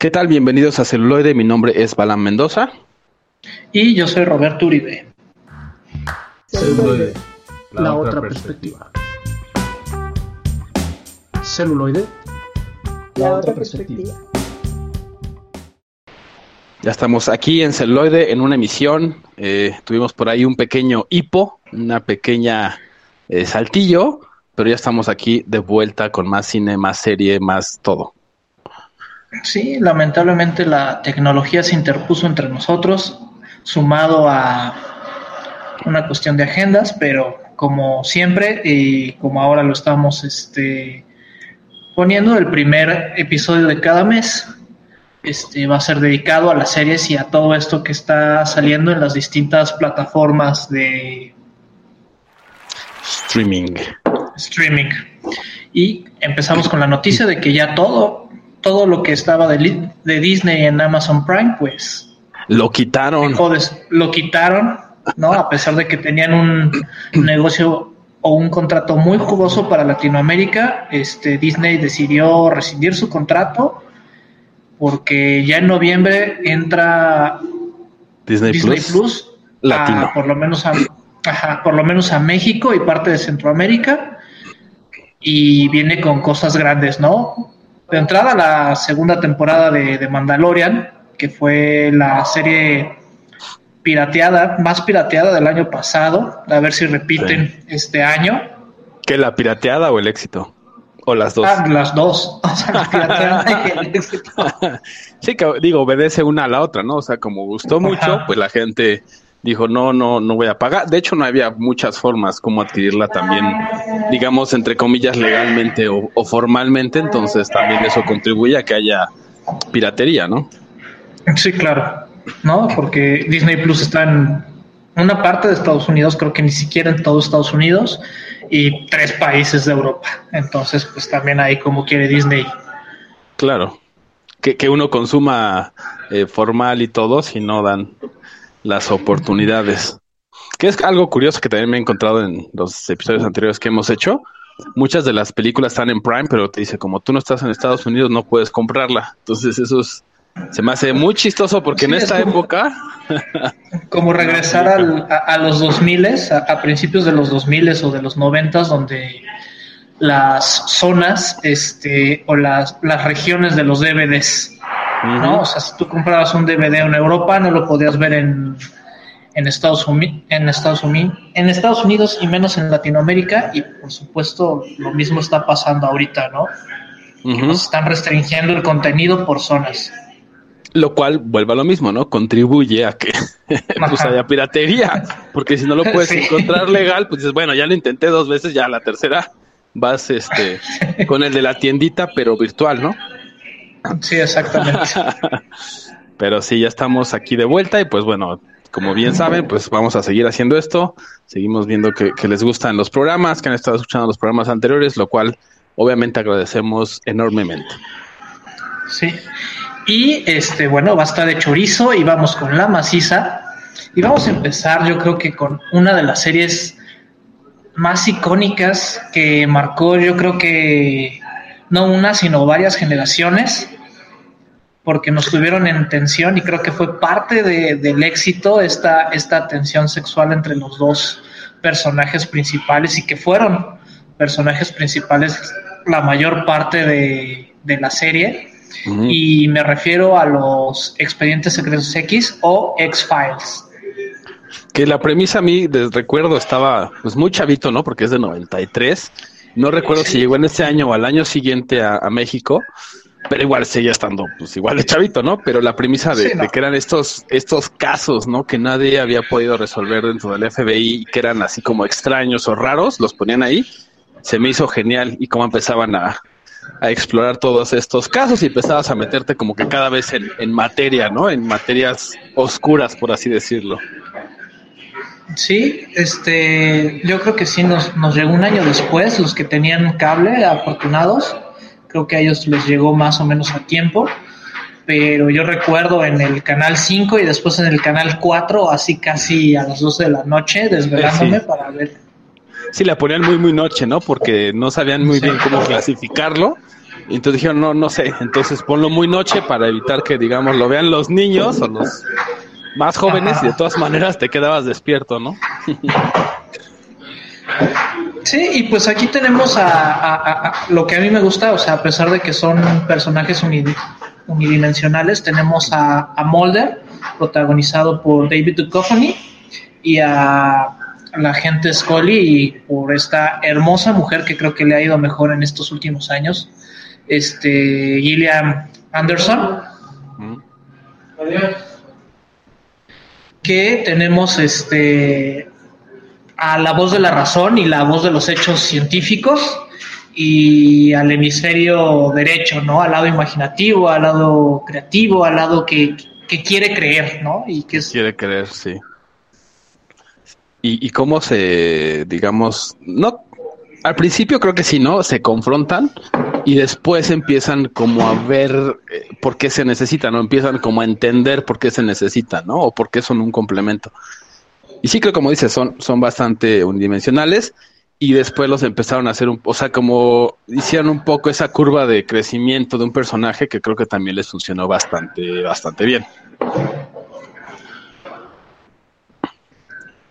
¿Qué tal? Bienvenidos a Celuloide. Mi nombre es Balán Mendoza. Y yo soy Roberto Uribe. Celuloide, la, otra perspectiva. Celuloide, la otra perspectiva. Ya estamos aquí en Celuloide en una emisión. Eh, tuvimos por ahí un pequeño hipo, una pequeña eh, saltillo, pero ya estamos aquí de vuelta con más cine, más serie, más todo. Sí, lamentablemente la tecnología se interpuso entre nosotros, sumado a una cuestión de agendas, pero como siempre y como ahora lo estamos este, poniendo, el primer episodio de cada mes este, va a ser dedicado a las series y a todo esto que está saliendo en las distintas plataformas de streaming. Streaming. Y empezamos con la noticia de que ya todo todo lo que estaba de, de Disney en Amazon Prime, pues... Lo quitaron. lo quitaron, ¿no? A pesar de que tenían un negocio o un contrato muy jugoso para Latinoamérica, este, Disney decidió rescindir su contrato porque ya en noviembre entra Disney, Plus, Latino. por lo menos a, por lo menos a México y parte de Centroamérica y viene con cosas grandes, ¿no? De entrada la segunda temporada de, Mandalorian, que fue la serie pirateada, más pirateada del año pasado, a ver si repiten este año. ¿Qué, la pirateada o el éxito? ¿O las dos? Ah, las dos. sí, que digo, obedece una a la otra, ¿no? O sea, como gustó mucho, pues la gente dijo, no, no, no voy a pagar. De hecho, no había muchas formas como adquirirla también, digamos, entre comillas, legalmente o, formalmente. Entonces, también eso contribuye a que haya piratería, ¿no? Sí, claro. No, porque Disney Plus está en una parte de Estados Unidos, creo que ni siquiera en todo Estados Unidos, y tres países de Europa. Entonces, pues también ahí como quiere Disney. Claro. Que, que uno consuma eh, formal y todo, si no dan las oportunidades. Que es algo curioso que también me he encontrado en los episodios anteriores que hemos hecho. Muchas de las películas están en Prime, pero te dice, como tú no estás en Estados Unidos, no puedes comprarla. Entonces eso se me hace muy chistoso porque en esta época... como regresar a, los 2000, a, a principios de los 2000 o de los 90, donde las zonas este, o las, las regiones de los DVDs ¿no? O sea, si tú comprabas un DVD en Europa, no lo podías ver en, en Estados Unidos, en Estados Unidos, en Estados Unidos y menos en Latinoamérica y por supuesto lo mismo está pasando ahorita, ¿no? Nos están restringiendo el contenido por zonas. Lo cual vuelve a lo mismo, ¿no? Contribuye a que pues haya piratería, porque si no lo puedes encontrar legal, pues dices, bueno, ya lo intenté dos veces, ya la tercera vas este con el de la tiendita, pero virtual, ¿no? Sí, exactamente. Pero sí, ya estamos aquí de vuelta y pues bueno, como bien saben, pues vamos a seguir haciendo esto. Seguimos viendo que, les gustan los programas, que han estado escuchando los programas anteriores, lo cual obviamente agradecemos enormemente. Sí. Y este, bueno, basta de chorizo y vamos con la maciza. Y vamos a empezar, yo creo que con una de las series más icónicas que marcó, yo creo que no una, sino varias generaciones, porque nos tuvieron en tensión y creo que fue parte del éxito esta, esta tensión sexual entre los dos personajes principales y que fueron personajes principales la mayor parte de, la serie. Y me refiero a los expedientes secretos X o X-Files. Que la premisa a mí, de recuerdo, estaba pues muy chavito, ¿no? Porque es de 93 no recuerdo si llegó en ese año o al año siguiente a, México, pero igual seguía estando, pues igual de chavito, ¿no? Pero la premisa de, que eran estos, estos casos, ¿no? Que nadie había podido resolver dentro del FBI, que eran así como extraños o raros, los ponían ahí, se me hizo genial y cómo empezaban a, a explorar todos estos casos y empezabas a meterte como que cada vez en, en materia, ¿no? En materias oscuras, por así decirlo. Sí, este, yo creo que sí nos, nos llegó un año después, los que tenían cable, afortunados, creo que a ellos les llegó más o menos a tiempo, pero yo recuerdo en el canal 5 y después en el canal 4, así casi a las 12 de la noche, desvelándome para ver. Sí, la ponían muy, muy noche, ¿no? Porque no sabían muy bien cómo clasificarlo. Y entonces dijeron, no, no sé, entonces ponlo muy noche para evitar que, digamos, lo vean los niños o los más jóvenes y de todas maneras te quedabas despierto, ¿no? Sí, y pues aquí tenemos a, lo que a mí me gusta, o sea, a pesar de que son personajes unidimensionales, tenemos a, a Mulder, protagonizado por David Duchovny, y a la gente Scully y por esta hermosa mujer que creo que le ha ido mejor en estos últimos años, este Gillian Anderson. Que tenemos este a la voz de la razón y la voz de los hechos científicos y al hemisferio derecho, ¿no? Al lado imaginativo, al lado creativo, al lado que, que quiere creer, ¿no? Y que quiere creer, sí. Y, y cómo se, digamos, no, al principio creo que sí, ¿no? Se confrontan y después empiezan como a ver eh, por qué se necesita, ¿no? Empiezan como a entender por qué se necesita, ¿no? O por qué son un complemento. Y sí creo, como dices, son, son bastante unidimensionales y después los empezaron a hacer un, o sea, como hicieron un poco esa curva de crecimiento de un personaje que creo que también les funcionó bastante, bastante bien.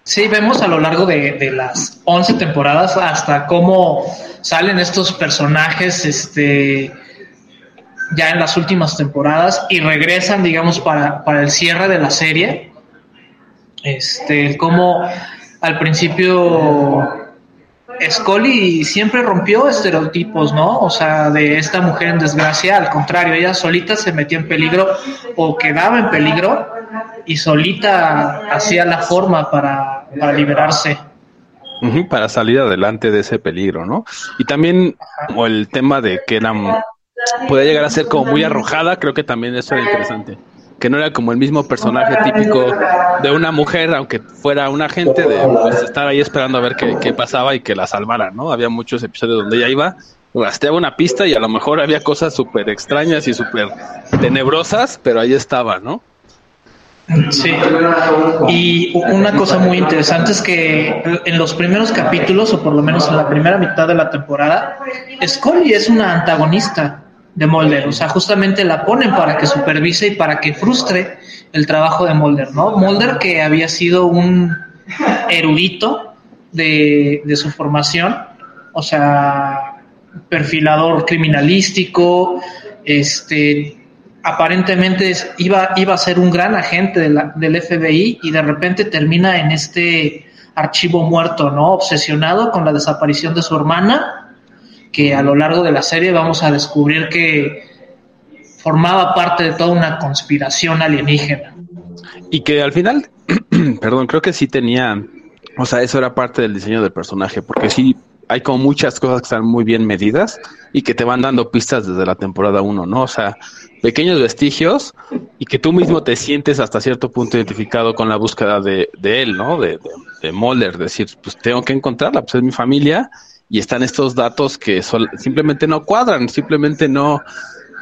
Sí, vemos a lo largo de, las 11 temporadas hasta cómo salen estos personajes este, ya en las últimas temporadas y regresan, digamos, para, para el cierre de la serie. Este, como al principio Scully siempre rompió estereotipos, ¿no? O sea, de esta mujer en desgracia, al contrario, ella solita se metía en peligro o quedaba en peligro y solita hacía la forma para, liberarse. para salir adelante de ese peligro, ¿no? Y también o el tema de que era, puede llegar a ser como muy arrojada, creo que también eso era interesante que no era como el mismo personaje típico de una mujer, aunque fuera un agente, de pues, estar ahí esperando a ver qué, pasaba y que la salvara, ¿no? Había muchos episodios donde ella iba, rastreaba una pista y a lo mejor había cosas súper extrañas y súper tenebrosas, pero ahí estaba, ¿no? Sí, y una cosa muy interesante es que en los primeros capítulos, o por lo menos en la primera mitad de la temporada, Scully es una antagonista de Mulder, o sea, justamente la ponen para que supervise y para que frustre el trabajo de Mulder, ¿no? Mulder que había sido un erudito de, de su formación, o sea, perfilador criminalístico, este, aparentemente iba, iba a ser un gran agente del FBI y de repente termina en este archivo muerto, ¿no? Obsesionado con la desaparición de su hermana que a lo largo de la serie vamos a descubrir que formaba parte de toda una conspiración alienígena. Y que al final, perdón, creo que sí tenía, o sea, eso era parte del diseño del personaje, porque sí hay como muchas cosas que están muy bien medidas y que te van dando pistas desde la temporada 1, ¿no? O sea, pequeños vestigios y que tú mismo te sientes hasta cierto punto identificado con la búsqueda de, de él, ¿no? De, de, de decir, pues tengo que encontrarla, pues es mi familia y están estos datos que simplemente no cuadran, simplemente no,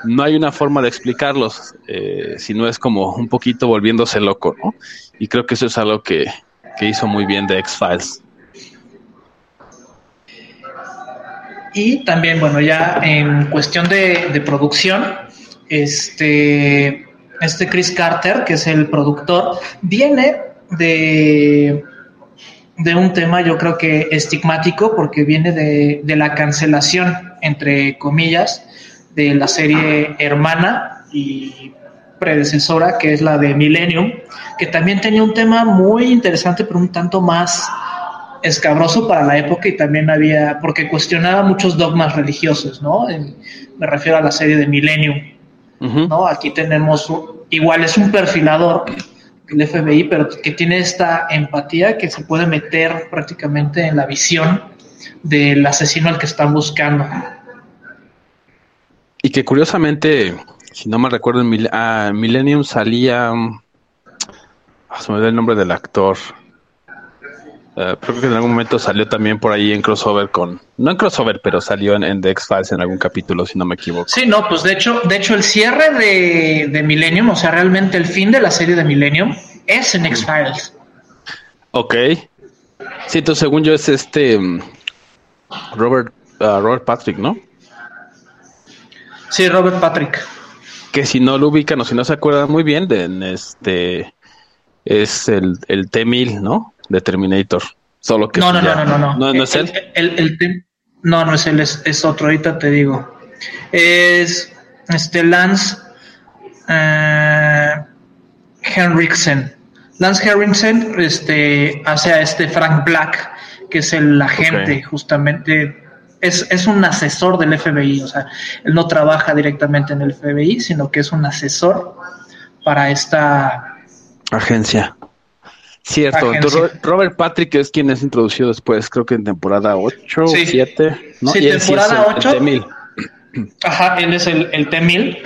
no hay una forma de explicarlos, eh, si no es como un poquito volviéndose loco, ¿no? Y creo que eso es algo que, hizo muy bien de X-Files. Y también, bueno, ya en cuestión de, de, producción, este, este Chris Carter, que es el productor, viene de de un tema yo creo que estigmático porque viene de, de, la cancelación, entre comillas, de la serie hermana y predecesora, que es la de Millennium, que también tenía un tema muy interesante, pero un tanto más escabroso para la época y también había, porque cuestionaba muchos dogmas religiosos, ¿no? me refiero a la serie de Millennium, ¿no? Aquí tenemos, igual es un perfilador el FBI, pero que tiene esta empatía que se puede meter prácticamente en la visión del asesino al que están buscando. Y que curiosamente, si no me recuerdo, en ah, Millennium salía. Ah, se me da el nombre del actor. Eh, creo que en algún momento salió también por ahí en crossover con, no en crossover, pero salió en, The X-Files en algún capítulo, si no me equivoco. Sí, no, pues de hecho, de hecho el cierre de, de Millennium, o sea, realmente el fin de la serie de Millennium es en X-Files. Ok. Sí, entonces según yo es este mm, Robert, uh, Robert Patrick, ¿no? Sí, Robert Patrick. Que si no lo ubican o si no se acuerdan muy bien, de este es el, el T-1000, ¿no? De Terminator. Solo que no, no, no, no, no, no, no. es él. no, no es él, es, otro. Ahorita te digo. Es este Lance eh, Henriksen. Lance Henriksen este, hace a este Frank Black, que es el agente, justamente. Es, es un asesor del FBI, o sea, él no trabaja directamente en el FBI, sino que es un asesor para esta agencia. Cierto, Robert Patrick es quien es introducido después, creo que en temporada 8 o 7. ¿no? Sí, temporada 8. Ajá, él es el, el T-1000.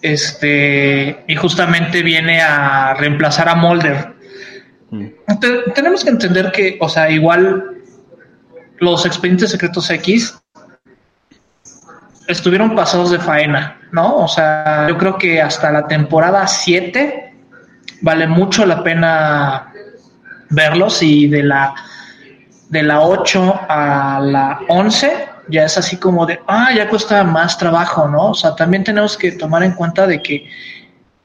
Este, y justamente viene a reemplazar a Mulder. Mm. tenemos que entender que, o sea, igual los expedientes secretos X estuvieron pasados de faena, ¿no? O sea, yo creo que hasta la temporada 7 vale mucho la pena verlos y de la de la 8 a la 11 ya es así como de, ah, ya cuesta más trabajo, ¿no? O sea, también tenemos que tomar en cuenta de que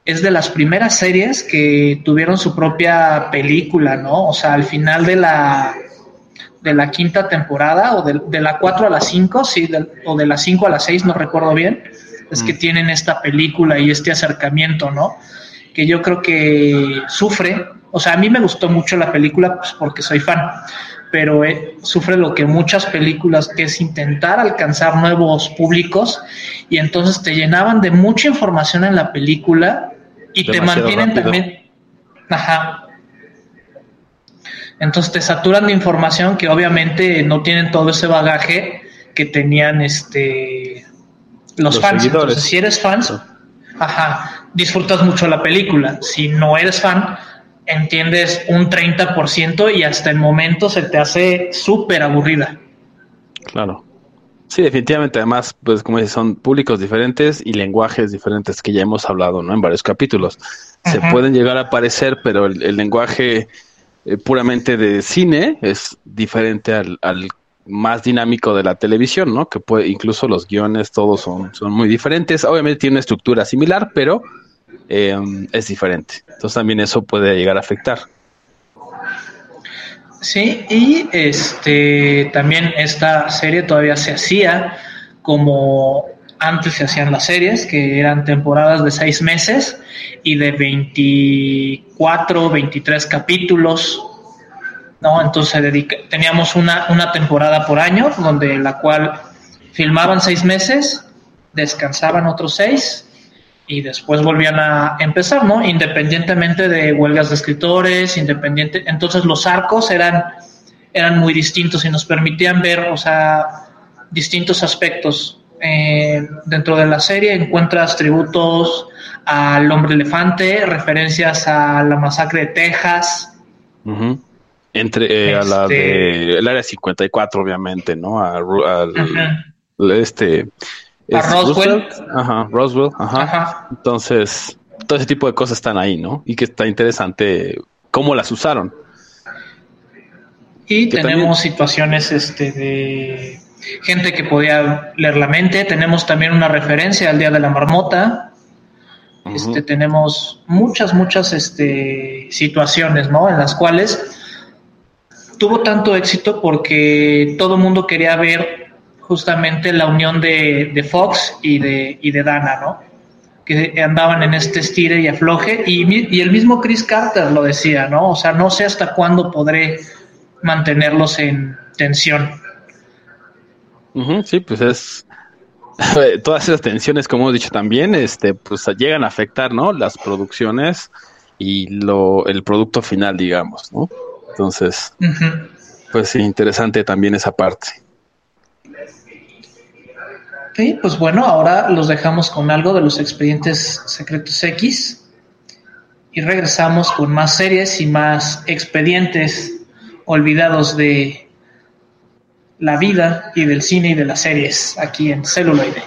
es de las primeras series que tuvieron su propia película, ¿no? O sea, al final de la de la quinta temporada o de, la 4 a la 5, sí, o de la 5 a la 6, no recuerdo bien, es que mm. tienen esta película y este acercamiento, ¿no? Que yo creo que sufre, o sea, a mí me gustó mucho la película pues, porque soy fan, pero eh, sufre lo que muchas películas, que es intentar alcanzar nuevos públicos y entonces te llenaban de mucha información en la película y te mantienen también, ajá. Entonces te saturan de información que obviamente no tienen todo ese bagaje que tenían este los, fans. Entonces, si eres fan, ajá, disfrutas mucho la película. Si no eres fan, entiendes un 30% y hasta el momento se te hace súper aburrida. Claro. Sí, definitivamente. Además, pues como dices, son públicos diferentes y lenguajes diferentes que ya hemos hablado, ¿no? En varios capítulos. Se pueden llegar a parecer, pero el, lenguaje eh, puramente de cine es diferente al, al más dinámico de la televisión, ¿no? Que puede, incluso los guiones, todos son, son muy diferentes. Obviamente tiene una estructura similar, pero eh, es diferente. Entonces también eso puede llegar a afectar. Sí, y este también esta serie todavía se hacía como antes se hacían las series, que eran temporadas de seis meses y de 24, 23 capítulos ¿no? Entonces teníamos una, una temporada por año, donde la cual filmaban seis meses, descansaban otros seis y después volvían a empezar, ¿no? Independientemente de huelgas de escritores, independiente, entonces los arcos eran, eran muy distintos y nos permitían ver, o sea, distintos aspectos. Eh, dentro de la serie encuentras tributos al hombre elefante, referencias a la masacre de Texas, entre eh, a la de este el área 54, obviamente, ¿no? A, este a Roswell. Ajá, Roswell, ajá. Entonces, todo ese tipo de cosas están ahí, ¿no? Y que está interesante cómo las usaron. Y tenemos situaciones este de gente que podía leer la mente, tenemos también una referencia al Día de la Marmota. Este, tenemos muchas, muchas este, situaciones, ¿no? En las cuales tuvo tanto éxito porque todo el mundo quería ver justamente la unión de, Fox y de, y de Dana, ¿no? Que andaban en este estire y afloje, y, el mismo Chris Carter lo decía, ¿no? O sea, no sé hasta cuándo podré mantenerlos en tensión. sí, pues es todas esas tensiones, como hemos dicho también, este, pues llegan a afectar, ¿no? Las producciones y lo, el producto final, digamos, ¿no? Entonces, pues sí, interesante también esa parte. Sí, pues bueno, ahora los dejamos con algo de los expedientes secretos X y regresamos con más series y más expedientes olvidados de la vida y del cine y de las series aquí en Celuloide.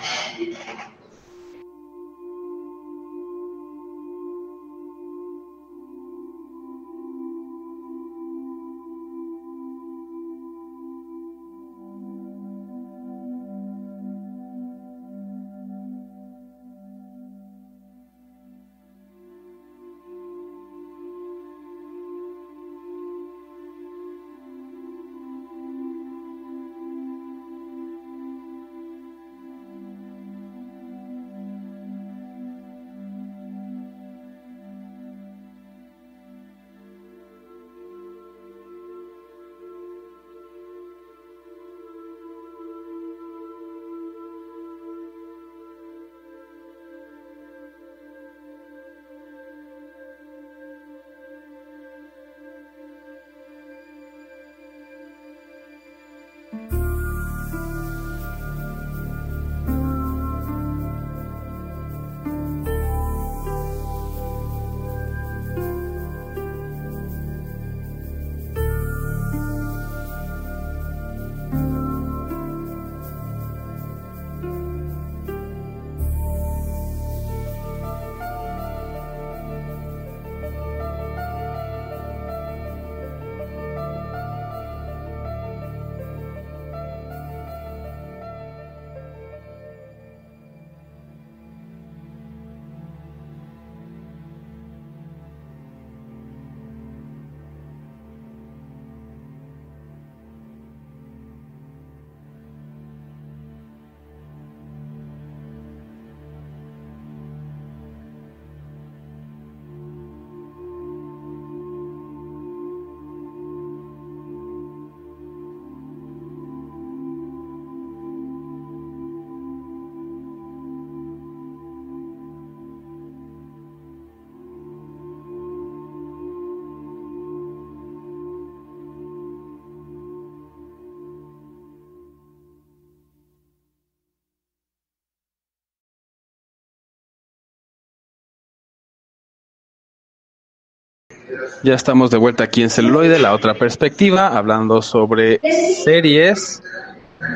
Ya estamos de vuelta aquí en celuloide, la otra perspectiva, hablando sobre series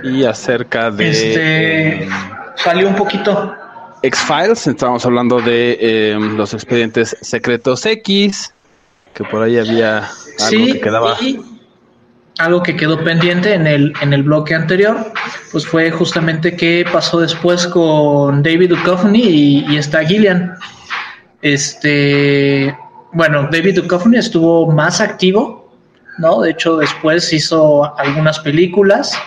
y acerca de... Este, salió un poquito. X-Files, estábamos hablando de eh, los expedientes secretos X, que por ahí había algo que quedaba... algo que quedó pendiente en el, en el bloque anterior, pues fue justamente qué pasó después con David Duchovny y, y está Gillian. Este, bueno, David Duchovny estuvo más activo, ¿no? De hecho, después hizo algunas películas,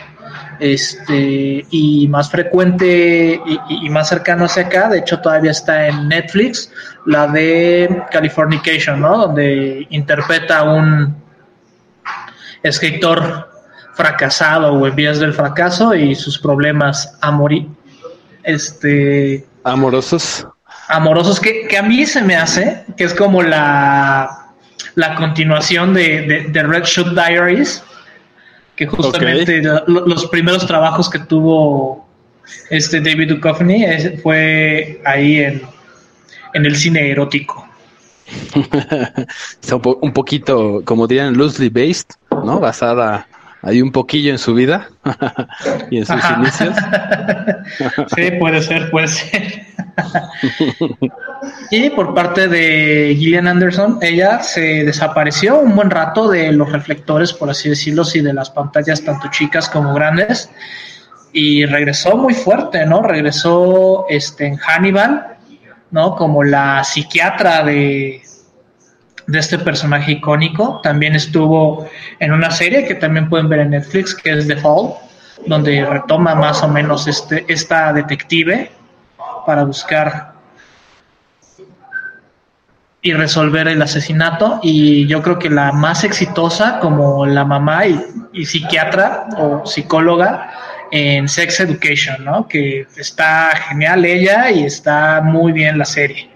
este, y más frecuente y, más cercano hacia acá, de hecho todavía está en Netflix, la de Californication, ¿no? Donde interpreta a un escritor fracasado o en vías del fracaso y sus problemas amori este amorosos amorosos que, a mí se me hace que es como la, la continuación de, Red Shoot Diaries, que justamente los primeros trabajos que tuvo este David Duchovny fue ahí en, en el cine erótico. un poquito, como dirían, loosely based, ¿no? Basada hay un poquillo en su vida y en sus inicios. sí, puede ser, puede ser. y por parte de Gillian Anderson, ella se desapareció un buen rato de los reflectores, por así decirlo, y de las pantallas tanto chicas como grandes. Y regresó muy fuerte, ¿no? Regresó este, en Hannibal, ¿no? Como la psiquiatra de, de este personaje icónico. También estuvo en una serie que también pueden ver en Netflix, que es The Fall, donde retoma más o menos este, esta detective para buscar y resolver el asesinato. Y yo creo que la más exitosa como la mamá y, psiquiatra o psicóloga en Sex Education, ¿no? Que está genial ella y está muy bien la serie.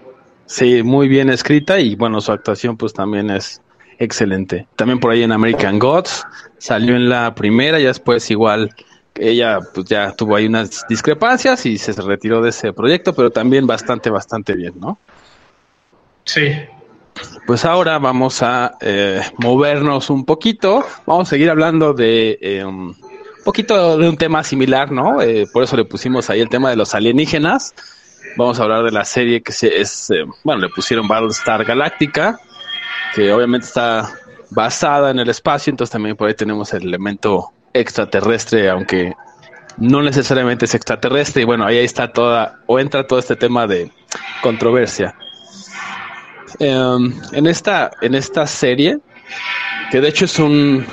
Sí, muy bien escrita y bueno, su actuación pues también es excelente. También por ahí en American Gods salió en la primera y después igual ella pues ya tuvo ahí unas discrepancias y se retiró de ese proyecto, pero también bastante, bastante bien, ¿no? Sí. Pues ahora vamos a eh, movernos un poquito, vamos a seguir hablando de eh, un poquito de un tema similar, ¿no? Eh, por eso le pusimos ahí el tema de los alienígenas Vamos a hablar de la serie que es, eh, bueno, le pusieron Battlestar Galactica, que obviamente está basada en el espacio, entonces también por ahí tenemos el elemento extraterrestre, aunque no necesariamente es extraterrestre, y bueno, ahí está toda, o entra todo este tema de controversia. Em, en, esta, en esta serie, que de hecho es un,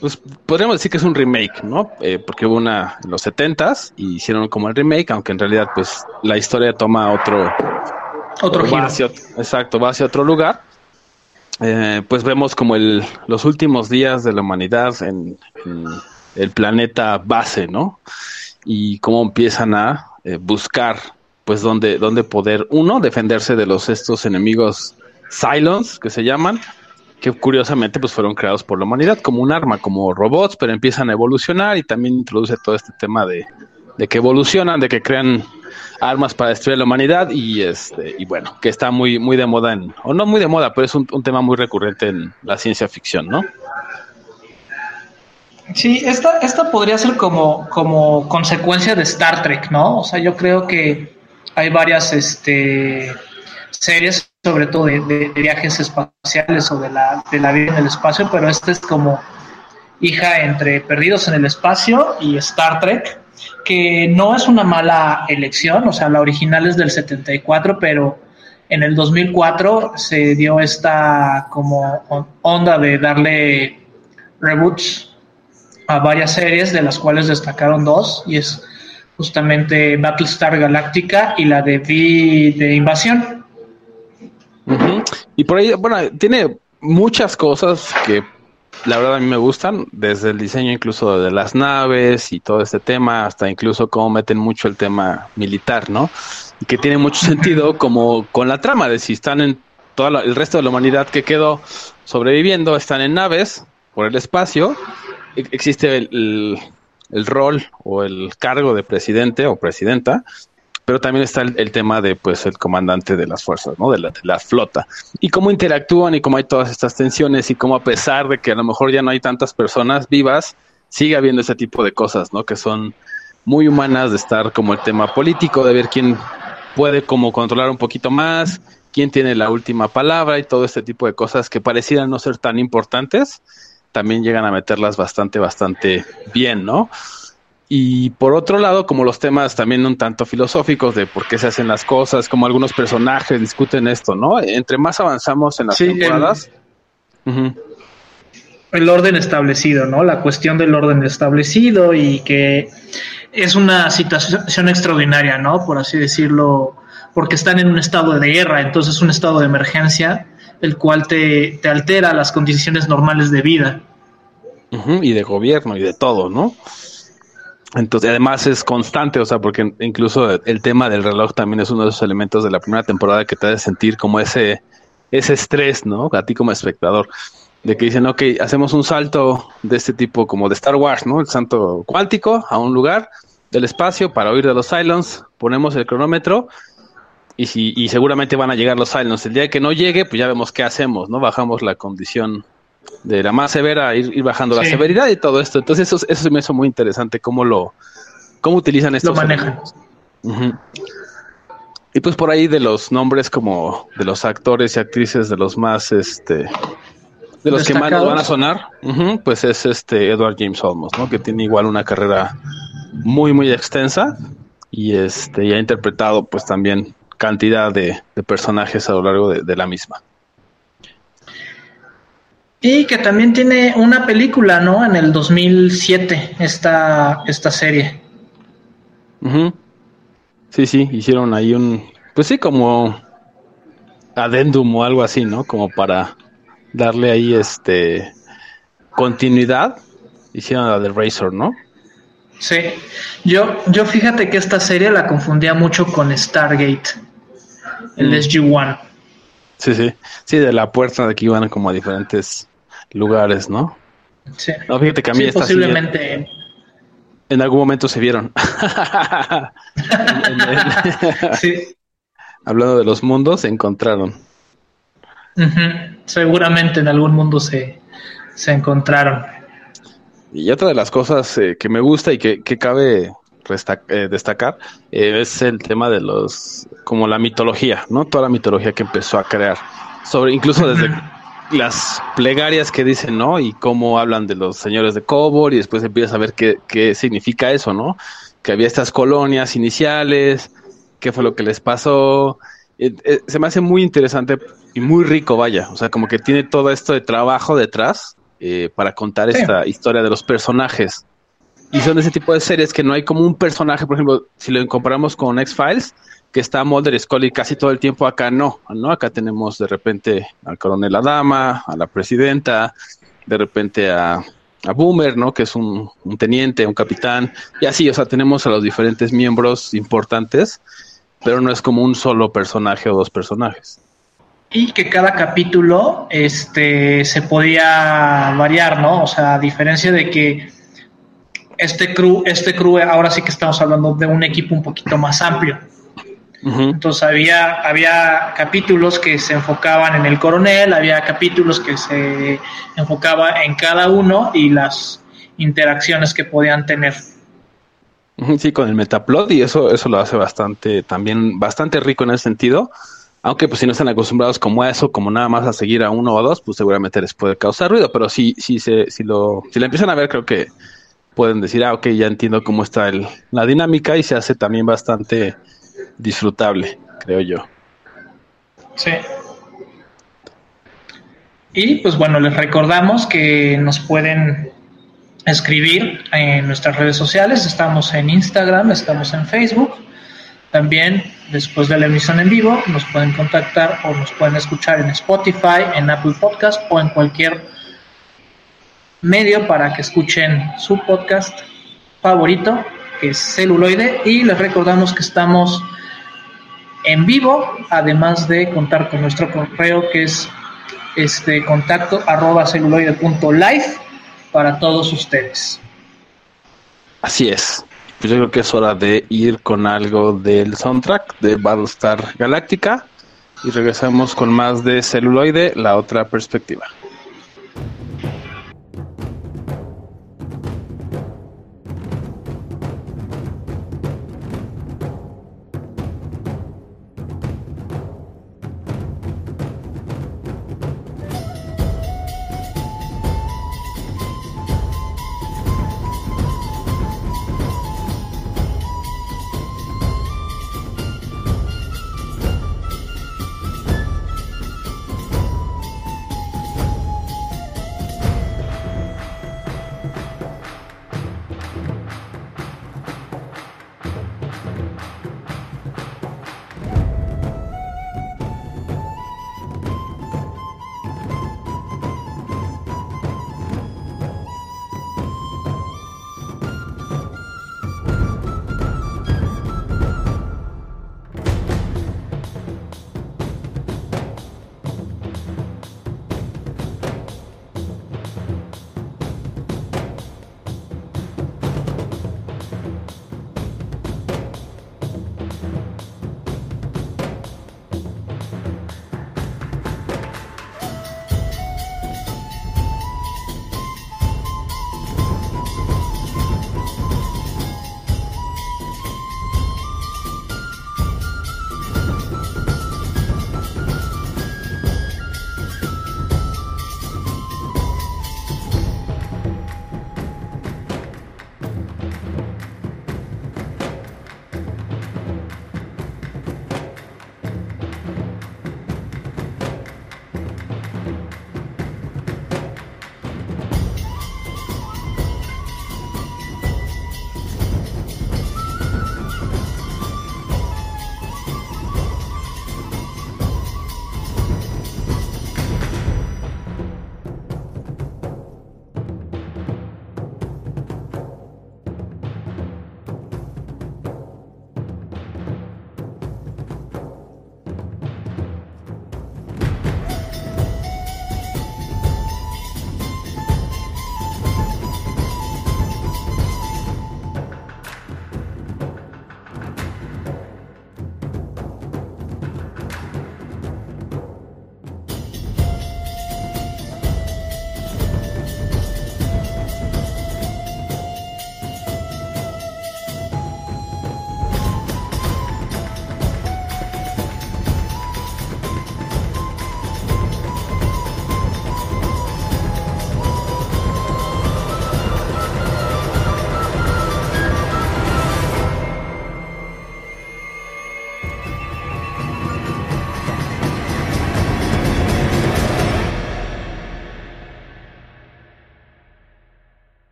pues podríamos decir que es un remake, ¿no? Eh, porque hubo una en los setentas y hicieron como el remake, aunque en realidad pues la historia toma otro otro giro. exacto, va hacia otro lugar. Eh, pues vemos como el, los últimos días de la humanidad en, el planeta base, ¿no? Y cómo empiezan a eh, buscar, pues, dónde, dónde poder, uno, defenderse de los estos enemigos Cylons, que se llaman, que curiosamente pues fueron creados por la humanidad como un arma, como robots, pero empiezan a evolucionar y también introduce todo este tema de, que evolucionan, de que crean armas para destruir la humanidad y este y bueno, que está muy muy de moda en o no muy de moda, pero es un, tema muy recurrente en la ciencia ficción, ¿no? Sí, esta, esta podría ser como, como consecuencia de Star Trek, ¿no? O sea, yo creo que hay varias este, series sobre todo de, viajes espaciales o de la, vida en el espacio, pero esta es como hija entre Perdidos en el Espacio y Star Trek, que no es una mala elección, o sea, la original es del 74, pero en el 2004 se dio esta como onda de darle reboots a varias series, de las cuales destacaron dos, y es justamente Battlestar Galactica y la de de Invasión. Y por ahí, bueno, tiene muchas cosas que la verdad a mí me gustan, desde el diseño incluso de las naves y todo este tema, hasta incluso cómo meten mucho el tema militar, ¿no? Y que tiene mucho sentido como con la trama de si están en todo el resto de la humanidad que quedó sobreviviendo, están en naves por el espacio, e-, existe el, el rol o el cargo de presidente o presidenta pero también está el, tema de pues el comandante de las fuerzas, ¿no? De la, de la, flota. Y cómo interactúan y cómo hay todas estas tensiones y cómo a pesar de que a lo mejor ya no hay tantas personas vivas, sigue habiendo ese tipo de cosas, ¿no? Que son muy humanas de estar como el tema político, de ver quién puede como controlar un poquito más, quién tiene la última palabra y todo este tipo de cosas que parecieran no ser tan importantes, también llegan a meterlas bastante, bastante bien, ¿no? Y por otro lado, como los temas también un tanto filosóficos de por qué se hacen las cosas, como algunos personajes discuten esto, ¿no? Entre más avanzamos en las temporadas. El, orden establecido, ¿no? La cuestión del orden establecido y que es una situación extraordinaria, ¿no? Por así decirlo, porque están en un estado de guerra, entonces un estado de emergencia, el cual te, te altera las condiciones normales de vida. y de gobierno y de todo, ¿no? Entonces, además es constante, o sea, porque incluso el tema del reloj también es uno de esos elementos de la primera temporada que te hace sentir como ese, ese estrés, ¿no? A ti como espectador. De que dicen, ok, hacemos un salto de este tipo como de Star Wars, ¿no? El salto cuántico a un lugar del espacio para huir de los Cylons, ponemos el cronómetro y, si, y seguramente van a llegar los Cylons. El día que no llegue, pues ya vemos qué hacemos, ¿no? Bajamos la condición de la más severa, ir, ir bajando la severidad y todo esto. Entonces eso, eso me hizo muy interesante cómo lo, cómo utilizan esto. Lo manejan. Y pues por ahí de los nombres como de los actores y actrices de los más, este, de los que más nos van a sonar, pues es este Edward James Olmos, ¿no? Que tiene igual una carrera muy, muy extensa y este, y ha interpretado pues también cantidad de, personajes a lo largo de la misma. Y que también tiene una película, ¿no? En el 2007, esta, esta serie. Sí, sí, hicieron ahí un, pues sí, como adendum o algo así, ¿no? Como para darle ahí este continuidad. Hicieron la de Razor, ¿no? Sí, yo, yo fíjate que esta serie la confundía mucho con Stargate, el mm. SG-1. Sí, sí, sí, de la puerta de que iban como a diferentes lugares, ¿no? Sí. No, fíjate que a mí sí, posiblemente. en algún momento se vieron. sí. Hablando de los mundos, se encontraron. Seguramente en algún mundo se, se encontraron. Y otra de las cosas eh, que me gusta y que, cabe eh, destacar eh, es el tema de los, como la mitología, ¿no? Toda la mitología que empezó a crear. Sobre, incluso desde, las plegarias que dicen, ¿no? Y cómo hablan de los señores de Cobor y después empiezas a ver qué, qué significa eso, ¿no? Que había estas colonias iniciales, qué fue lo que les pasó. Eh, eh, se me hace muy interesante y muy rico, vaya. O sea, como que tiene todo esto de trabajo detrás eh, para contar esta historia de los personajes. Y son ese tipo de series que no hay como un personaje, por ejemplo, si lo comparamos con X-Files, que está Mulder y Scully casi todo el tiempo acá no, ¿no? Acá tenemos de repente al coronel Adama, a la presidenta, de repente a, a Boomer, ¿no? Que es un, teniente, un capitán, y así, o sea, tenemos a los diferentes miembros importantes, pero no es como un solo personaje o dos personajes. Y que cada capítulo este, se podía variar, ¿no? O sea, a diferencia de que este crew, este crew, ahora sí que estamos hablando de un equipo un poquito más amplio entonces había, había capítulos que se enfocaban en el coronel, había capítulos que se enfocaba en cada uno y las interacciones que podían tener. Sí, con el metaplot y eso, eso lo hace bastante, también bastante rico en ese sentido. Aunque pues si no están acostumbrados como a eso, como nada más a seguir a uno o dos, pues seguramente les puede causar ruido. Pero sí, sí se, si lo, si la empiezan a ver, creo que pueden decir, ah, ok, ya entiendo cómo está el, la dinámica y se hace también bastante disfrutable, creo yo. Sí. Y pues bueno, les recordamos que nos pueden escribir en nuestras redes sociales. Estamos en Instagram, estamos en Facebook. También después de la emisión en vivo nos pueden contactar o nos pueden escuchar en Spotify, en Apple Podcast o en cualquier medio para que escuchen su podcast favorito, es celuloide. Y les recordamos que estamos en vivo, además de contar con nuestro correo que es este contacto arroba celuloide.life para todos ustedes. Así es. yo creo que es hora de ir con algo del soundtrack de Battlestar Galactica y regresamos con más de celuloide, la otra perspectiva.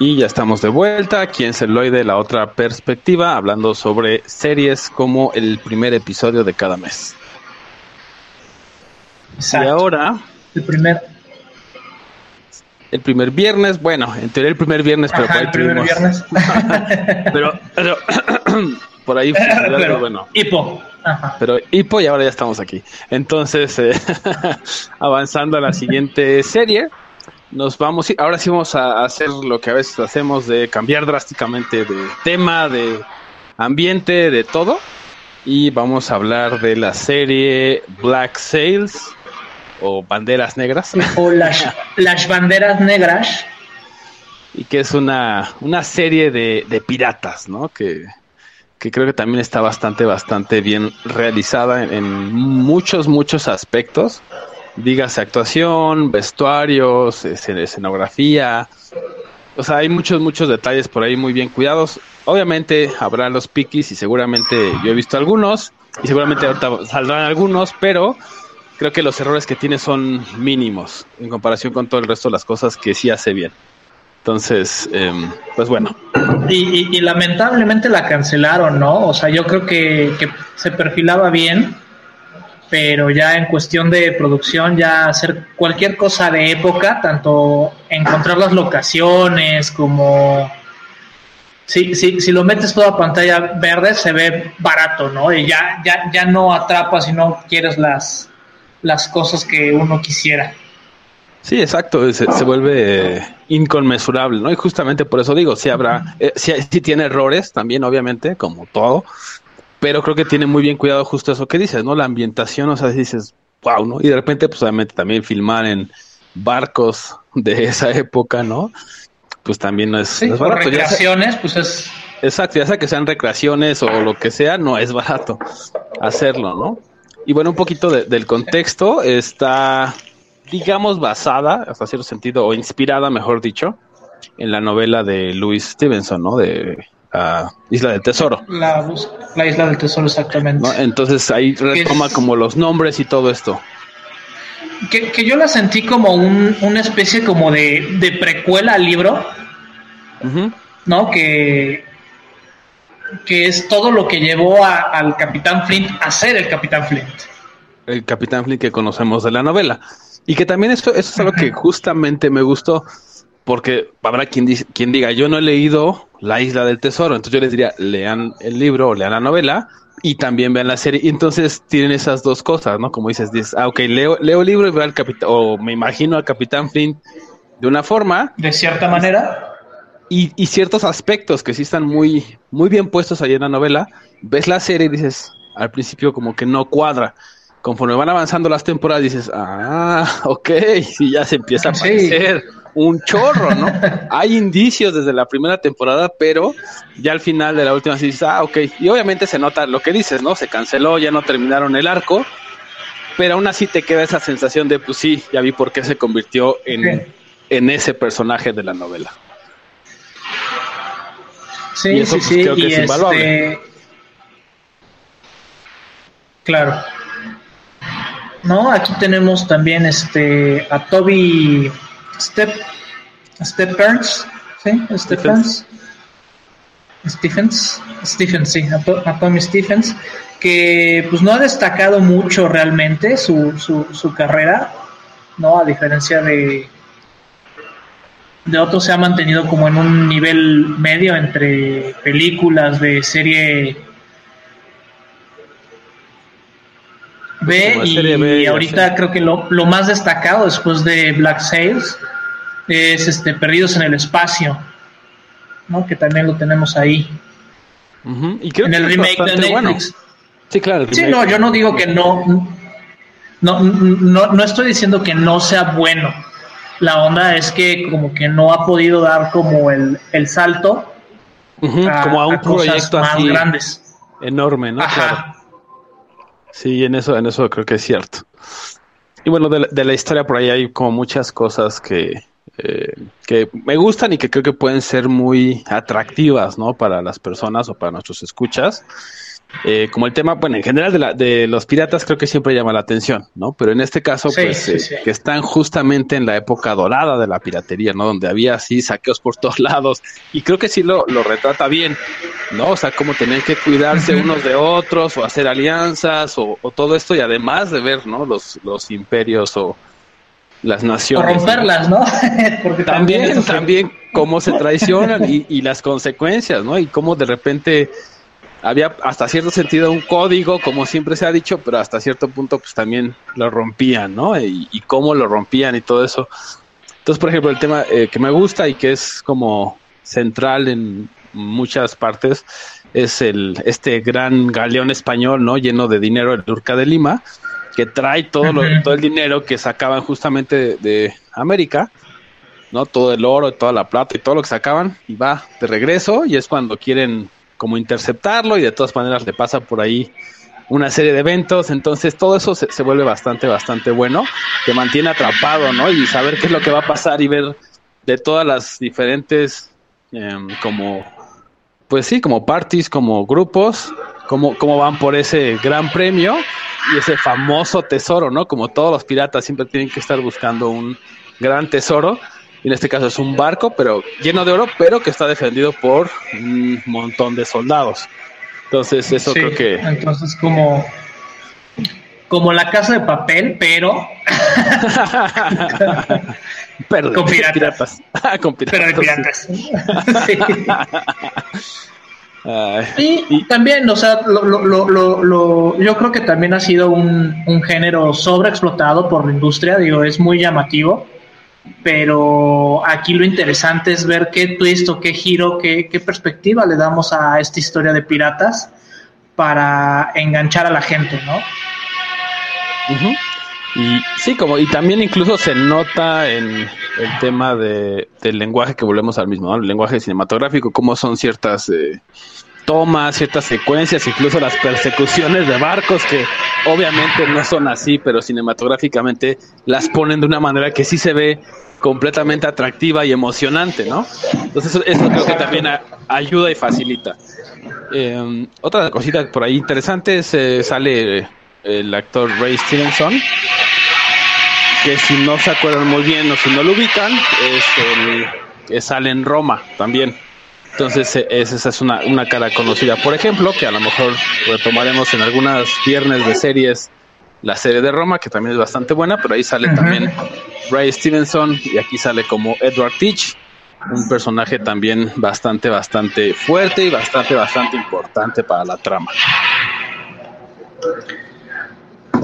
Y ya estamos de vuelta aquí en Celoide, la otra perspectiva, hablando sobre series como el primer episodio de cada mes. Y ahora. El primer. El primer viernes, bueno, en teoría el primer viernes, pero por ahí el primer viernes. pero, por ahí pero, bueno. Hipo. Pero hipo y ahora ya estamos aquí. Entonces, eh, avanzando a la siguiente serie nos vamos, ahora sí vamos a hacer lo que a veces hacemos de cambiar drásticamente de tema, de ambiente, de todo. Y vamos a hablar de la serie Black Sails o Banderas Negras. O las, las Banderas Negras. Y que es una, una serie de, de piratas, ¿no? Que, que creo que también está bastante, bastante bien realizada en, en muchos, muchos aspectos dígase actuación, vestuarios, escenografía. O sea, hay muchos, muchos detalles por ahí muy bien cuidados. Obviamente habrá los piquis y seguramente yo he visto algunos y seguramente ahorita saldrán algunos, pero creo que los errores que tiene son mínimos en comparación con todo el resto de las cosas que sí hace bien. Entonces, em, pues bueno. Y, lamentablemente la cancelaron, ¿no? O sea, yo creo que se perfilaba bien pero ya en cuestión de producción, ya hacer cualquier cosa de época, tanto encontrar las locaciones como... Si, si, si lo metes toda pantalla verde, se ve barato, ¿no? Y ya, ya, ya no atrapas si no quieres las, las cosas que uno quisiera. Sí, exacto, se, vuelve inconmensurable, ¿no? Y justamente por eso digo, si habrá, eh, si tiene errores también, obviamente, como todo, pero creo que tiene muy bien cuidado justo eso que dices, ¿no? La ambientación, o sea, dices, wow, ¿no? Y de repente, pues obviamente también filmar en barcos de esa época, ¿no? Pues también no es, sí, recreaciones, pues es... Exacto, ya sea que sean recreaciones o lo que sea, no es barato hacerlo, ¿no? Y bueno, un poquito del contexto está, digamos, basada, hasta cierto sentido, o inspirada, mejor dicho, en la novela de Louis Stevenson, ¿no? De Isla del Tesoro. La, Isla del Tesoro, exactamente. Entonces ahí retoma como los nombres y todo esto. Que, yo la sentí como un, una especie como de, precuela al libro, ¿no? Que, que es todo lo que llevó al Capitán Flint a ser el Capitán Flint. El Capitán Flint que conocemos de la novela. Y que también esto, eso es algo que justamente me gustó, porque habrá quien, quien diga, yo no he leído La Isla del Tesoro, entonces yo les diría, lean el libro o lean la novela y también vean la serie. Y entonces tienen esas dos cosas, ¿no? Como dices, dices ah, ok, leo, leo el libro y veo al capitán, o me imagino al Capitán Flint de una forma. De cierta manera. Y, y, ciertos aspectos que sí están muy, muy bien puestos ahí en la novela, ves la serie y dices, al principio como que no cuadra. Conforme van avanzando las temporadas dices, ah, ok, y ya se empieza a aparecer un chorro, ¿no? Hay indicios desde la primera temporada, pero ya al final de la última se dice, ah, ok. Y obviamente se nota lo que dices, ¿no? Se canceló, ya no terminaron el arco, pero aún así te queda esa sensación de, pues sí, ya vi por qué se convirtió en, en ese personaje de la novela. Sí, sí, pues, sí. Creo que es este... Claro. No, aquí tenemos también este a Toby Step, Step ¿sí? Stephens. Stephens, Stephens, sí, a, Stephens, que pues no ha destacado mucho realmente su, su, su carrera, ¿no? A diferencia de, de otros se ha mantenido como en un nivel medio entre películas de serie B y, ahorita creo que lo, lo, más destacado después de Black Sails es este Perdidos en el Espacio, ¿no? Que también lo tenemos ahí. en el remake de Netflix. Sí, claro. Sí, no, yo no digo que no, no, no, estoy diciendo que no sea bueno. La onda es que como que no ha podido dar como el, el salto como a un proyecto más grandes. Enorme, ¿no? Claro. Sí, en eso, en eso creo que es cierto. Y bueno, de la historia por ahí hay como muchas cosas que, eh, que me gustan y que creo que pueden ser muy atractivas, ¿no? Para las personas o para nuestros escuchas. Eh, como el tema, bueno, en general de, la, de los piratas creo que siempre llama la atención, ¿no? Pero en este caso, pues, eh, que están justamente en la época dorada de la piratería, ¿no? Donde había así saqueos por todos lados. Y creo que sí lo, lo retrata bien, ¿no? O sea, cómo tener que cuidarse unos de otros o hacer alianzas o, o, todo esto y además de ver, ¿no? Los, los imperios o, las naciones. romperlas, ¿no? Porque también, también, cómo se traicionan y, las consecuencias, ¿no? Y cómo de repente había hasta cierto sentido un código, como siempre se ha dicho, pero hasta cierto punto pues también lo rompían, ¿no? Y, cómo lo rompían y todo eso. Entonces, por ejemplo, el tema eh, que me gusta y que es como central en muchas partes es el este gran galeón español, ¿no? Lleno de dinero, el Durca de Lima, que trae todo, todo el dinero que sacaban justamente de, América, ¿no? Todo el oro, toda la plata y todo lo que sacaban y va de regreso y es cuando quieren como interceptarlo y de todas maneras le pasa por ahí una serie de eventos, entonces todo eso se, vuelve bastante, bastante bueno, te mantiene atrapado, ¿no? Y saber qué es lo que va a pasar y ver de todas las diferentes, em, como, pues sí, como parties, como grupos, cómo, cómo van por ese gran premio y ese famoso tesoro, ¿no? Como todos los piratas siempre tienen que estar buscando un gran tesoro. En este caso es un barco, pero lleno de oro, pero que está defendido por un montón de soldados. Entonces, eso creo que. Entonces, como. Como la casa de papel, pero. con piratas. con piratas. Pero de piratas. sí y, también, o sea, lo, lo, lo, yo creo que también ha sido un, un género sobreexplotado por la industria, digo, es muy llamativo. Pero aquí lo interesante es ver qué twist o qué giro, qué, qué perspectiva le damos a esta historia de piratas para enganchar a la gente, ¿no? Y sí, como, y también incluso se nota en el tema de, del lenguaje que volvemos al mismo, ¿no? El lenguaje cinematográfico, cómo son ciertas eh, tomas, ciertas secuencias, incluso las persecuciones de barcos que obviamente no son así, pero cinematográficamente las ponen de una manera que sí se ve completamente atractiva y emocionante, ¿no? Entonces eso, creo que también ayuda y facilita. Eh, otra cosita por ahí interesante es eh, sale el actor Ray Stevenson, que si no se acuerdan muy bien o si no lo ubican, es el que sale en Roma también. Entonces, e, esa es una, una cara conocida. Por ejemplo, que a lo mejor retomaremos en algunas viernes de series la serie de Roma, que también es bastante buena, pero ahí sale también Ray Stevenson y aquí sale como Edward Teach, un personaje también bastante, bastante fuerte y bastante, bastante importante para la trama.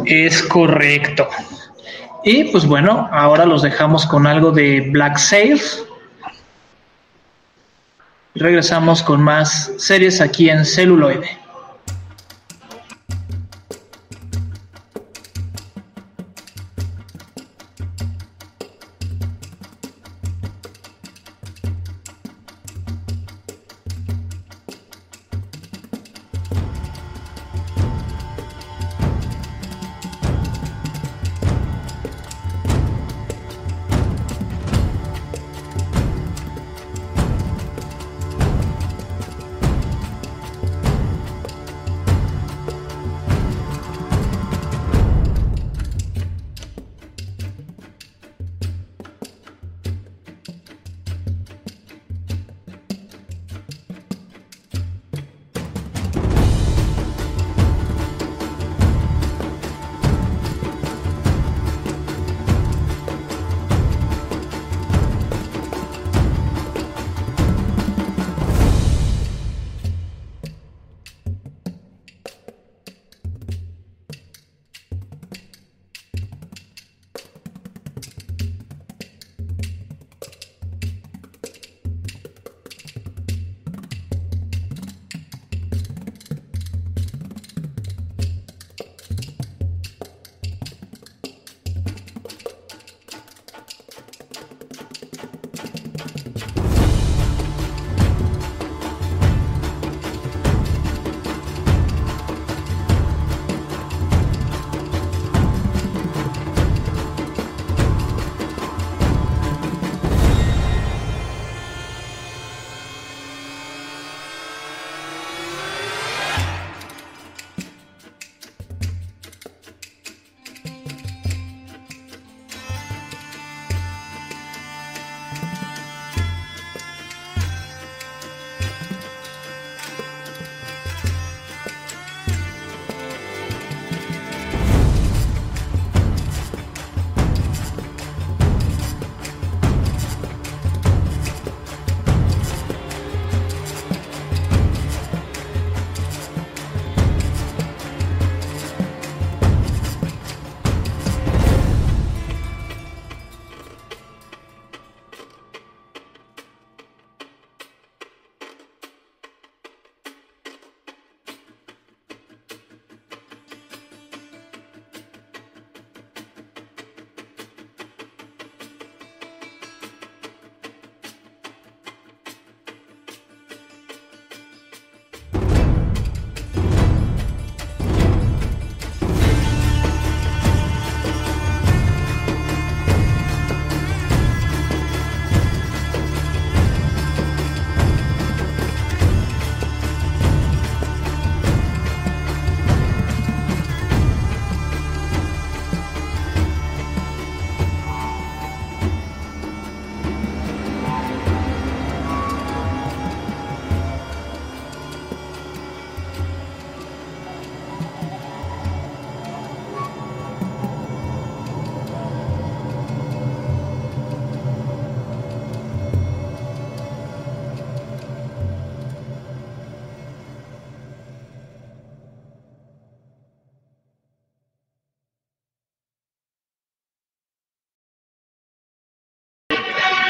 Es correcto. Y pues bueno, ahora los dejamos con algo de Black Sail. Regresamos con más series aquí en celuloide.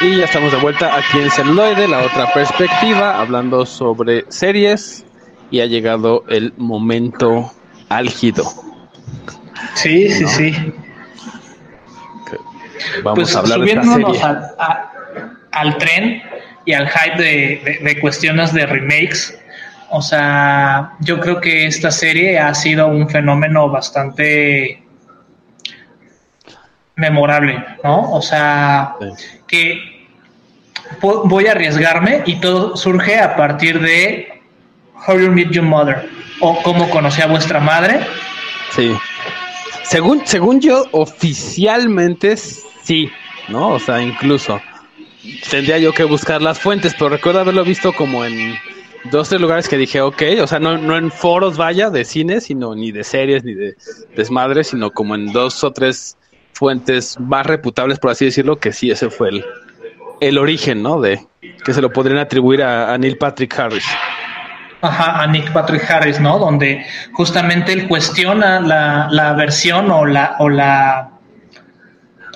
Y ya estamos de vuelta aquí en Celuloide, la otra perspectiva, hablando sobre series y ha llegado el momento álgido. Sí, sí, sí. Vamos pues a hablar de esta subiéndonos serie. al, a- al tren y al hype de, de- de cuestiones de remakes. O sea, yo creo que esta serie ha sido un fenómeno bastante memorable, ¿no? O sea, Sí. que voy a arriesgarme y todo surge a partir de How You Meet Your Mother o Cómo conocí a vuestra madre. Sí. Según, según yo, oficialmente sí, ¿no? O sea, incluso tendría yo que buscar las fuentes, pero recuerdo haberlo visto como en dos tres lugares que dije, ok, o sea, no, no en foros, vaya, de cine, sino ni de series, ni de desmadres, sino como en dos o tres fuentes más reputables, por así decirlo, que sí, ese fue el, el origen, ¿no? De que se lo podrían atribuir a, a Neil Patrick Harris. Ajá, a Nick Patrick Harris, ¿no? Donde justamente él cuestiona la, la versión o la, o la,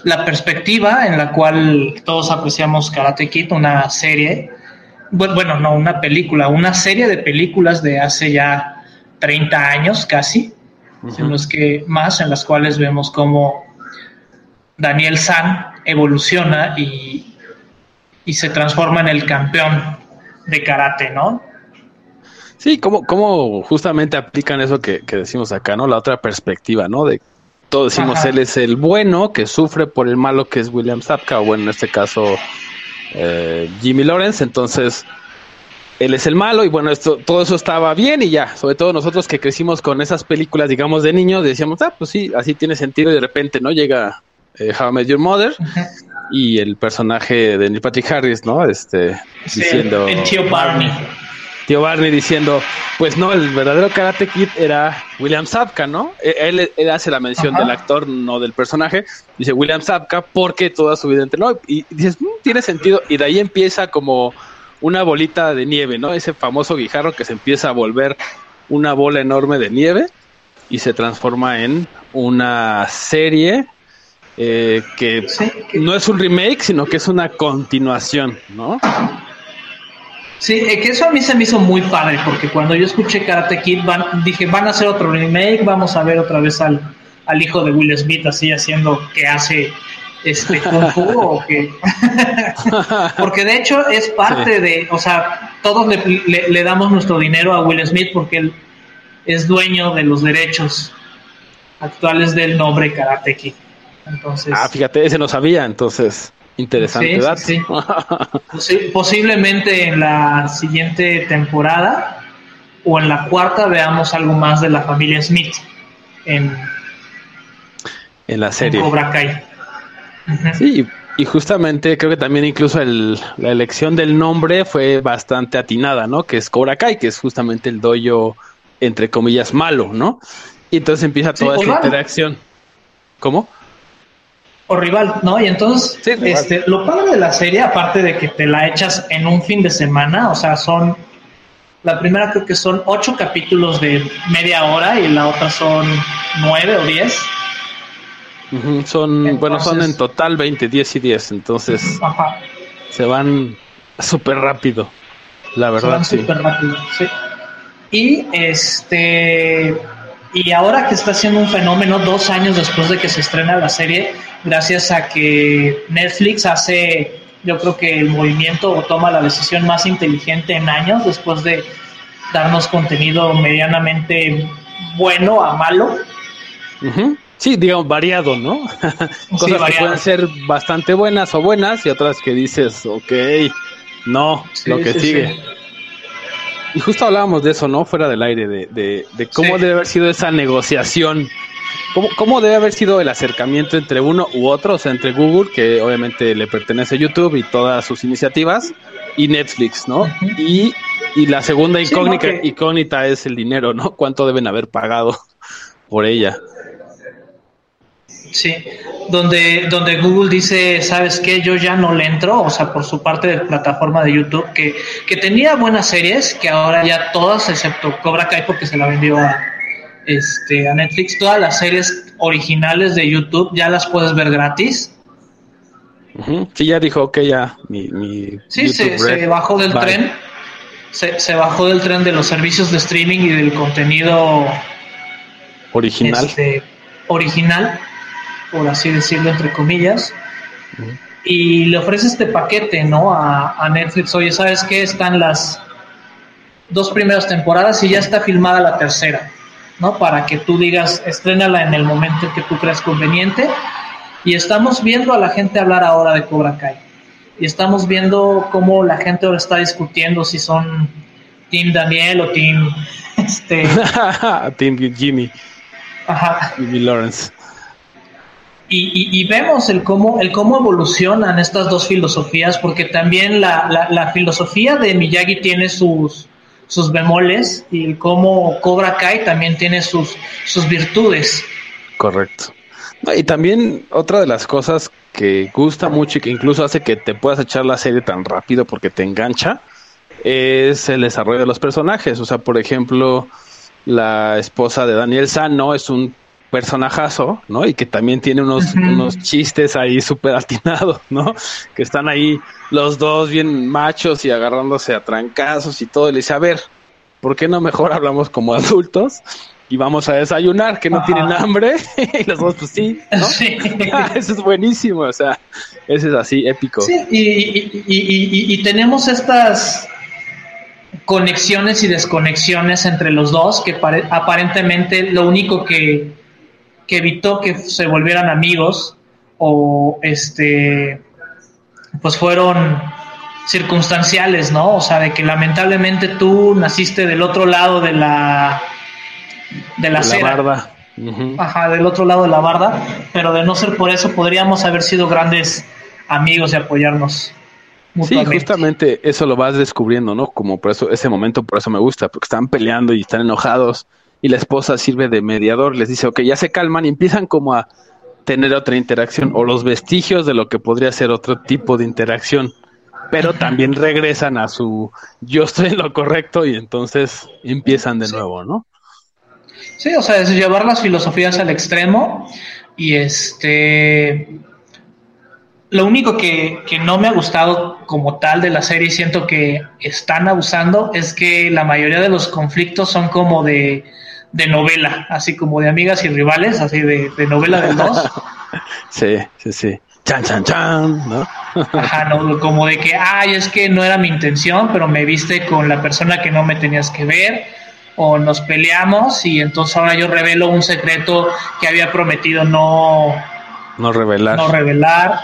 la perspectiva en la cual todos apreciamos Karate Kid, una serie, bu- bueno, no, una película, una serie de películas de hace ya 30 años casi, si no es que más, en las cuales vemos cómo Daniel San evoluciona y, y se transforma en el campeón de karate, ¿no? Sí, cómo, cómo justamente aplican eso que, que decimos acá, ¿no? La otra perspectiva, ¿no? De todos decimos Ajá. él es el bueno que sufre por el malo que es William Sapka, o bueno, en este caso eh, Jimmy Lawrence, entonces él es el malo y bueno, esto, todo eso estaba bien y ya, sobre todo nosotros que crecimos con esas películas, digamos, de niños, decíamos, ah, pues sí, así tiene sentido y de repente, ¿no? Llega eh, How I Met Your Mother y el personaje de Neil Patrick Harris, ¿no? Este, Sí, diciendo... el tío Barney. tío Barney diciendo, pues no, el verdadero Karate Kid era William Sapka, ¿no? E- Él, él hace la mención Ajá. del actor, no del personaje. Dice William Sapka porque toda su vida entrenó. Y dices, "Mm, tiene sentido. Y de ahí empieza como una bolita de nieve, ¿no? Ese famoso guijarro que se empieza a volver una bola enorme de nieve y se transforma en una serie eh, que no es un remake, sino que es una continuación, ¿no? Sí, eh, que eso a mí se me hizo muy padre, porque cuando yo escuché Karate Kid, van, dije, van a hacer otro remake, vamos a ver otra vez al, al hijo de Will Smith así haciendo que hace este Kung Fu o que... porque de hecho es parte de, o sea, todos le, le- le damos nuestro dinero a Will Smith porque él es dueño de los derechos actuales del nombre Karate Kid. Entonces... Ah, fíjate, ese no sabía, entonces, interesante Sí, dato. sí, sí. Posi- posiblemente en la siguiente temporada o en la cuarta veamos algo más de la familia Smith en, en la en serie. Cobra Kai. Sí, y, justamente creo que también incluso el- la elección del nombre fue bastante atinada, ¿no? Que es Cobra Kai, que es justamente el doyo, entre comillas, malo, ¿no? Y entonces empieza Sí, toda o esa interacción. ¿Cómo? O rival, ¿no? Y entonces, Sí, este, lo padre de la serie, aparte de que te la echas en un fin de semana, o sea, son, la primera creo que son ocho capítulos de media hora y la otra son nueve o diez. Son, bueno, son en total 20, 10 y 10, entonces Ajá. se van súper rápido, la Se verdad, van sí. súper rápido, sí. Y este y ahora que está siendo un fenómeno dos años después de que se estrena la serie, gracias a que Netflix hace, yo creo que el movimiento o toma la decisión más inteligente en años después de darnos contenido medianamente bueno a malo. Sí, digamos, variado, ¿no? Cosas que variado. pueden ser bastante buenas o buenas y otras que dices, ok, no, Sí, lo que sí, sigue. Y justo hablábamos de eso, ¿no? Fuera del aire, de, de, de cómo debe haber sido esa negociación. ¿Cómo, ¿Cómo debe haber sido el acercamiento entre uno u otro? O sea, entre Google, que obviamente le pertenece a YouTube y todas sus iniciativas, y Netflix, ¿no? Y, y la segunda Sí, incógnita, ¿no? Que- incógnita es el dinero, ¿no? ¿Cuánto deben haber pagado por ella? Sí, donde, donde Google dice, ¿sabes qué? Yo ya no le entro, o sea, por su parte de plataforma de YouTube, que, que tenía buenas series, que ahora ya todas, excepto Cobra Kai porque se la vendió a, este, a Netflix, todas las series originales de YouTube ya las puedes ver gratis. Sí, ya dijo, que ya, mi... mi sí, se, bajó del tren. Se, se, bajó del tren de los servicios de streaming y del contenido original. Este, original, por así decirlo, entre comillas. Y le ofrece este paquete, ¿no? A, a Netflix. Oye, ¿sabes qué? Están las dos primeras temporadas y ya está filmada la tercera, ¿no? Para que tú digas, estrénala en el momento que tú creas conveniente. Y estamos viendo a la gente hablar ahora de Cobra Kai. Y estamos viendo cómo la gente ahora está discutiendo si son Team Daniel o Team este Team Jimmy. Ajá. Jimmy Lawrence. Y, vemos el cómo, el cómo evolucionan estas dos filosofías, porque también la, la filosofía de Miyagi tiene sus, sus bemoles y cómo Cobra Kai también tiene sus, sus virtudes. Correcto. y también otra de las cosas que gusta mucho y que incluso hace que te puedas echar la serie tan rápido porque te engancha es el desarrollo de los personajes. O sea, por ejemplo, la esposa de Daniel San no es un personajazo, ¿no? Y que también tiene unos, unos chistes ahí súper atinados, ¿no? Que están ahí los dos bien machos y agarrándose a trancazos y todo. Y le dice, a ver, ¿por qué no mejor hablamos como adultos? Y vamos a desayunar, que no tienen hambre. y los dos, pues sí, ¿no? eso es buenísimo, o sea, ese es así, épico. Sí, y, y, y, y tenemos estas conexiones y desconexiones entre los dos, que aparentemente lo único que que evitó que se volvieran amigos o este pues fueron circunstanciales, ¿no? O sea, de que lamentablemente tú naciste del otro lado de la de la, la barda. Ajá, del otro lado de la barda, pero de no ser por eso podríamos haber sido grandes amigos y apoyarnos. Sí, justamente eso lo vas descubriendo, ¿no? Como por eso ese momento por eso me gusta, porque están peleando y están enojados y la esposa sirve de mediador, les dice, ok, ya se calman y empiezan como a tener otra interacción o los vestigios de lo que podría ser otro tipo de interacción, pero también regresan a su yo estoy en lo correcto y entonces empiezan de nuevo, ¿no? Sí, o sea, es llevar las filosofías al extremo y este... Lo único que, que no me ha gustado como tal de la serie, siento que están abusando, es que la mayoría de los conflictos son como de de novela, así como de amigas y rivales, así de, novela de dos. sí, sí, sí. Chan, chan, chan, ¿no? Ajá, no, como de que, ay, es que no era mi intención, pero me viste con la persona que no me tenías que ver, o nos peleamos y entonces ahora yo revelo un secreto que había prometido no... No revelar. No revelar.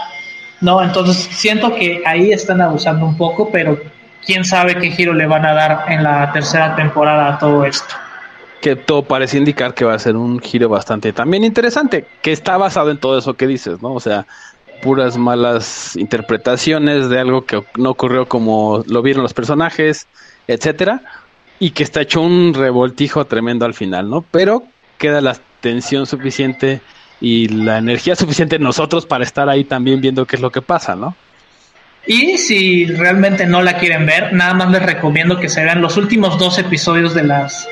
No, entonces siento que ahí están abusando un poco, pero quién sabe qué giro le van a dar en la tercera temporada a todo esto que todo parece indicar que va a ser un giro bastante también interesante, que está basado en todo eso que dices, ¿no? O sea, puras malas interpretaciones de algo que no ocurrió como lo vieron los personajes, etcétera, y que está hecho un revoltijo tremendo al final, ¿no? Pero queda la tensión suficiente y la energía suficiente en nosotros para estar ahí también viendo qué es lo que pasa, ¿no? Y si realmente no la quieren ver, nada más les recomiendo que se vean los últimos dos episodios de las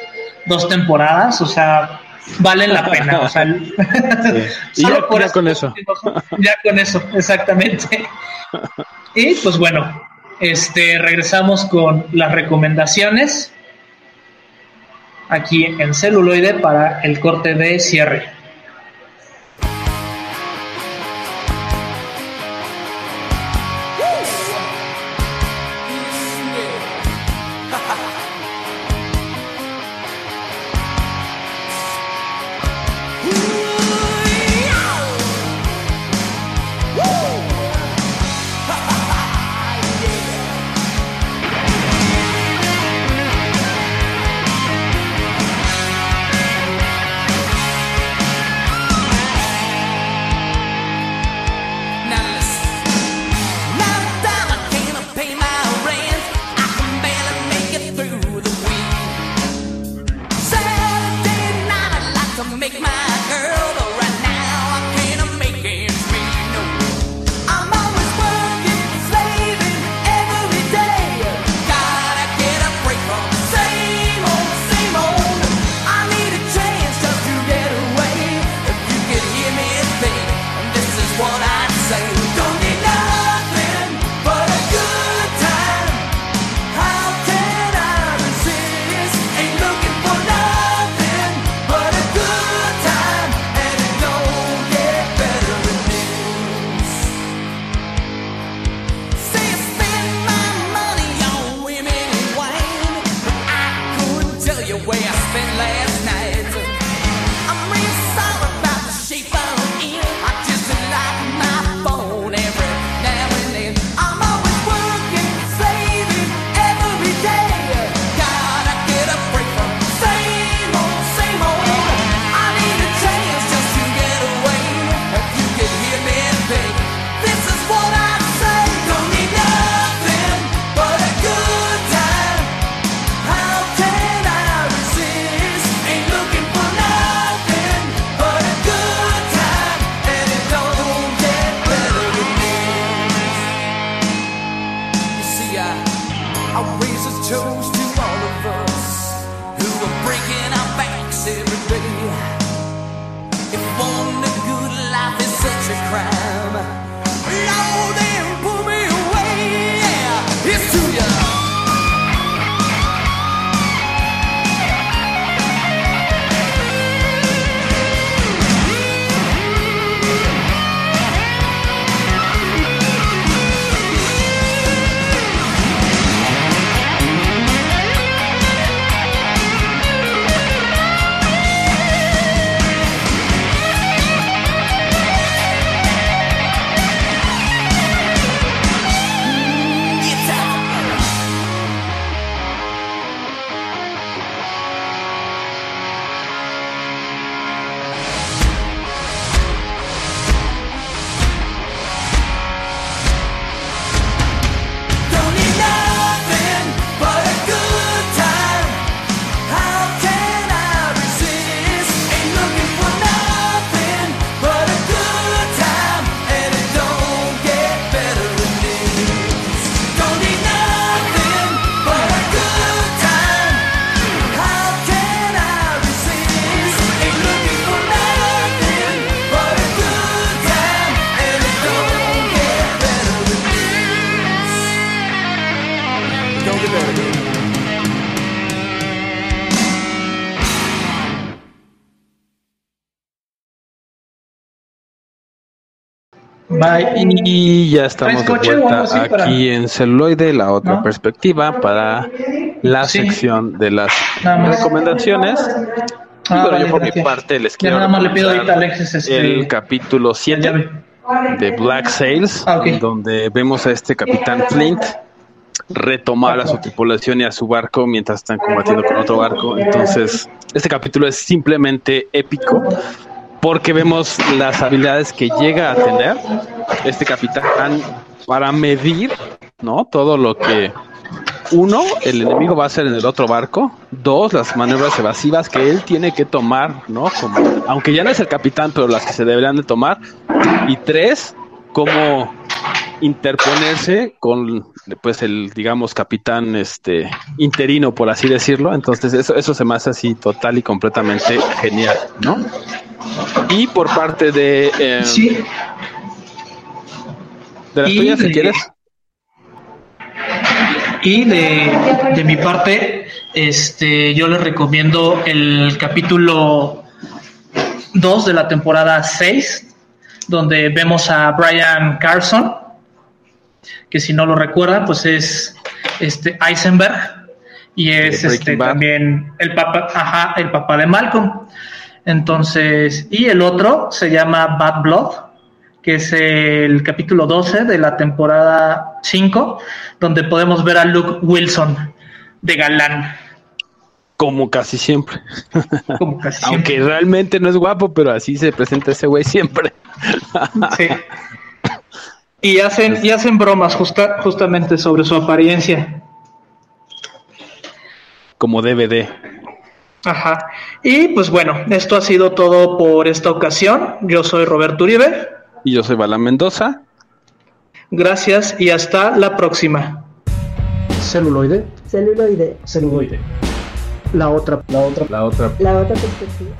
dos temporadas, o sea, valen la pena. O sea, ya, con eso. Ya con eso, exactamente. Y pues bueno, este regresamos con las recomendaciones aquí en celuloide para el corte de cierre. Bye. Y ya estamos de ¿Traes coche o algo vuelta para- aquí en celuloide, la otra ¿No? perspectiva para la Sí. sección de las recomendaciones. Ah, Pero vale, yo por mi parte les quiero nada más le pido recomendar ahorita a Alexis este, el capítulo la 7 llave. de Black Sails, Ah, donde vemos a este capitán Flint retomar a su tripulación y a su barco mientras están combatiendo con otro barco. Entonces, este capítulo es simplemente épico porque vemos las habilidades que llega a tener este capitán para medir, ¿no? Todo lo que uno, el enemigo va a hacer en el otro barco. Dos, las maniobras evasivas que él tiene que tomar, ¿no? Aunque ya no es el capitán, pero las que se deberían de tomar. Y tres, cómo interponerse con, pues, el, digamos, capitán, este, interino, por así decirlo. Entonces, eso, eso se me hace así total y completamente genial, ¿no? Y por parte de, eh, Sí, de las y tuyas, si quieres. Y de, de mi parte, este, yo les recomiendo el capítulo 2 de la temporada 6, donde vemos a Brian Carson, que si no lo recuerdan, pues es este Eisenberg y es este también el papá, ajá, el papá de Malcolm. Entonces, y el otro se llama Bad Blood, que es el capítulo 12 de la temporada 5, donde podemos ver a Luke Wilson de galán. Como casi siempre. Como casi Aunque siempre. realmente no es guapo, pero así se presenta ese güey siempre. Sí. Y hacen, y hacen bromas justa- justamente sobre su apariencia. Como DVD. Ajá. Y pues bueno, esto ha sido todo por esta ocasión. Yo soy Roberto Uribe. Y yo soy Bala Mendoza. Gracias y hasta la próxima. Celuloide. Celuloide. Celuloide. La otra, la otra, la otra La otra perspectiva.